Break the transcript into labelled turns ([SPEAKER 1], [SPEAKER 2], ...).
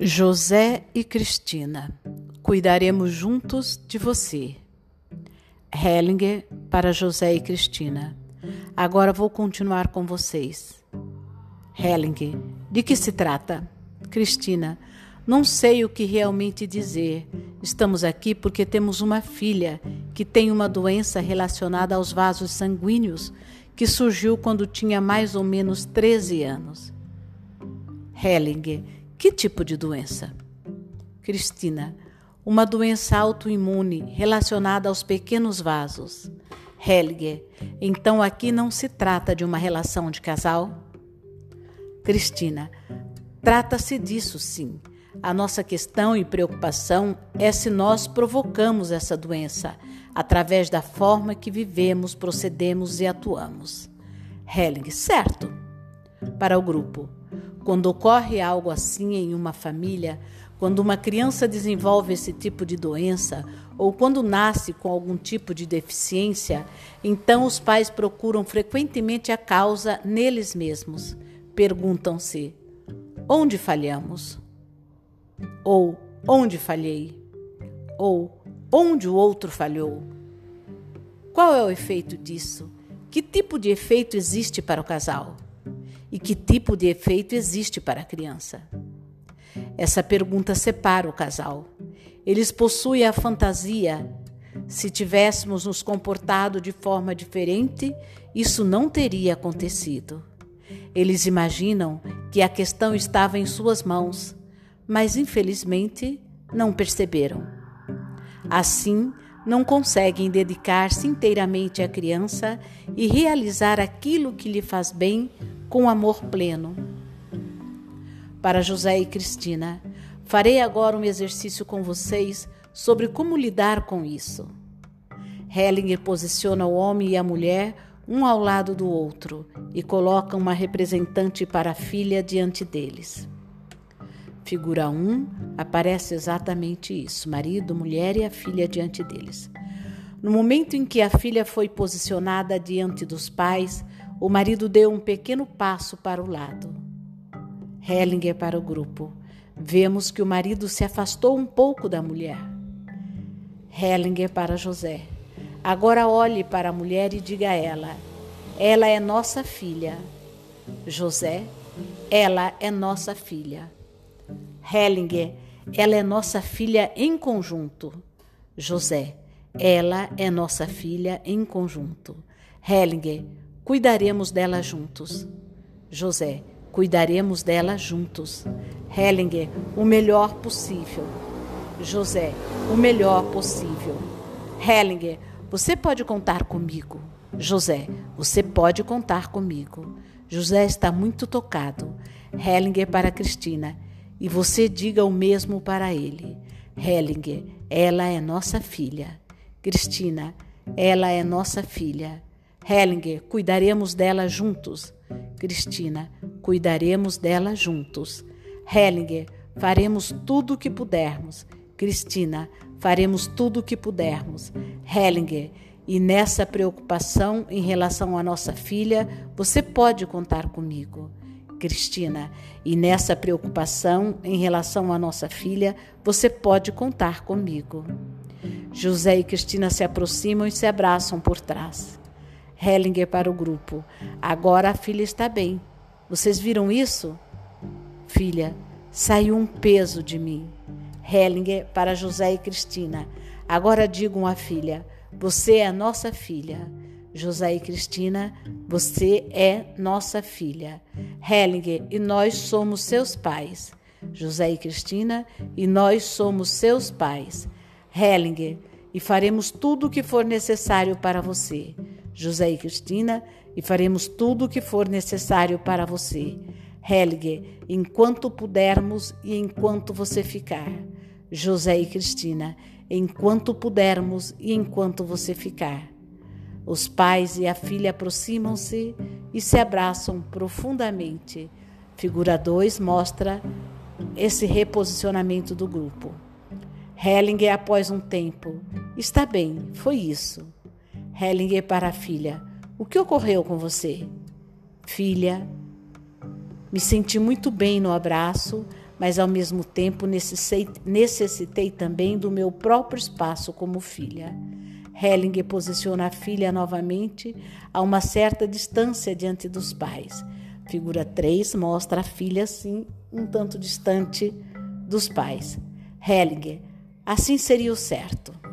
[SPEAKER 1] José e Cristina, cuidaremos juntos de você. Hellinger para José e Cristina. Agora vou continuar com vocês. Hellinger, de que se trata? Cristina, não sei o que realmente dizer. Estamos aqui porque temos uma filha que tem uma doença relacionada aos vasos sanguíneos que surgiu quando tinha mais ou menos 13 anos. Hellinger, que tipo de doença? Cristina, uma doença autoimune relacionada aos pequenos vasos. Helge, então aqui não se trata de uma relação de casal? Cristina, trata-se disso sim. A nossa questão e preocupação é se nós provocamos essa doença através da forma que vivemos, procedemos e atuamos. Helling, certo. Para o grupo, quando ocorre algo assim em uma família, quando uma criança desenvolve esse tipo de doença ou quando nasce com algum tipo de deficiência, então os pais procuram frequentemente a causa neles mesmos. Perguntam-se: onde falhamos? Ou onde falhei? Ou onde o outro falhou? Qual é o efeito disso? Que tipo de efeito existe para o casal? E que tipo de efeito existe para a criança? Essa pergunta separa o casal. Eles possuem a fantasia. Se tivéssemos nos comportado de forma diferente, isso não teria acontecido. Eles imaginam que a questão estava em suas mãos, mas infelizmente não perceberam. Assim, não conseguem dedicar-se inteiramente à criança e realizar aquilo que lhe faz bem com amor pleno. Para José e Cristina, farei agora um exercício com vocês sobre como lidar com isso. Hellinger posiciona o homem e a mulher um ao lado do outro e coloca uma representante para a filha diante deles. Figura 1 aparece exatamente isso: marido, mulher e a filha diante deles. No momento em que a filha foi posicionada diante dos pais, o marido deu um pequeno passo para o lado. Hellinger para o grupo. Vemos que o marido se afastou um pouco da mulher. Hellinger para José. Agora olhe para a mulher e diga a ela: Ela é nossa filha. José, ela é nossa filha. Hellinger, ela é nossa filha em conjunto. José, ela é nossa filha em conjunto. Hellinger, Cuidaremos dela juntos. José, cuidaremos dela juntos. Hellinger, o melhor possível. José, o melhor possível. Hellinger, você pode contar comigo. José, você pode contar comigo. José está muito tocado. Hellinger para Cristina. E você diga o mesmo para ele. Hellinger, ela é nossa filha. Cristina, ela é nossa filha. Hellinger, cuidaremos dela juntos. Cristina, cuidaremos dela juntos. Hellinger, faremos tudo o que pudermos. Cristina, faremos tudo o que pudermos. Hellinger, e nessa preocupação em relação à nossa filha, você pode contar comigo. Cristina, e nessa preocupação em relação à nossa filha, você pode contar comigo. José e Cristina se aproximam e se abraçam por trás. Hellinger para o grupo. Agora a filha está bem. Vocês viram isso? Filha, saiu um peso de mim. Hellinger para José e Cristina. Agora digam à filha: Você é nossa filha. José e Cristina, você é nossa filha. Hellinger, e nós somos seus pais. José e Cristina, e nós somos seus pais. Hellinger, e faremos tudo o que for necessário para você. José e Cristina, e faremos tudo o que for necessário para você. Helge, enquanto pudermos e enquanto você ficar. José e Cristina, enquanto pudermos e enquanto você ficar. Os pais e a filha aproximam-se e se abraçam profundamente. Figura 2 mostra esse reposicionamento do grupo. Hellinger, após um tempo, está bem, foi isso. Hellinger para a filha: O que ocorreu com você? Filha, me senti muito bem no abraço, mas ao mesmo tempo necessitei também do meu próprio espaço como filha. Hellinger posiciona a filha novamente a uma certa distância diante dos pais. Figura 3 mostra a filha assim, um tanto distante dos pais. Hellinger, assim seria o certo.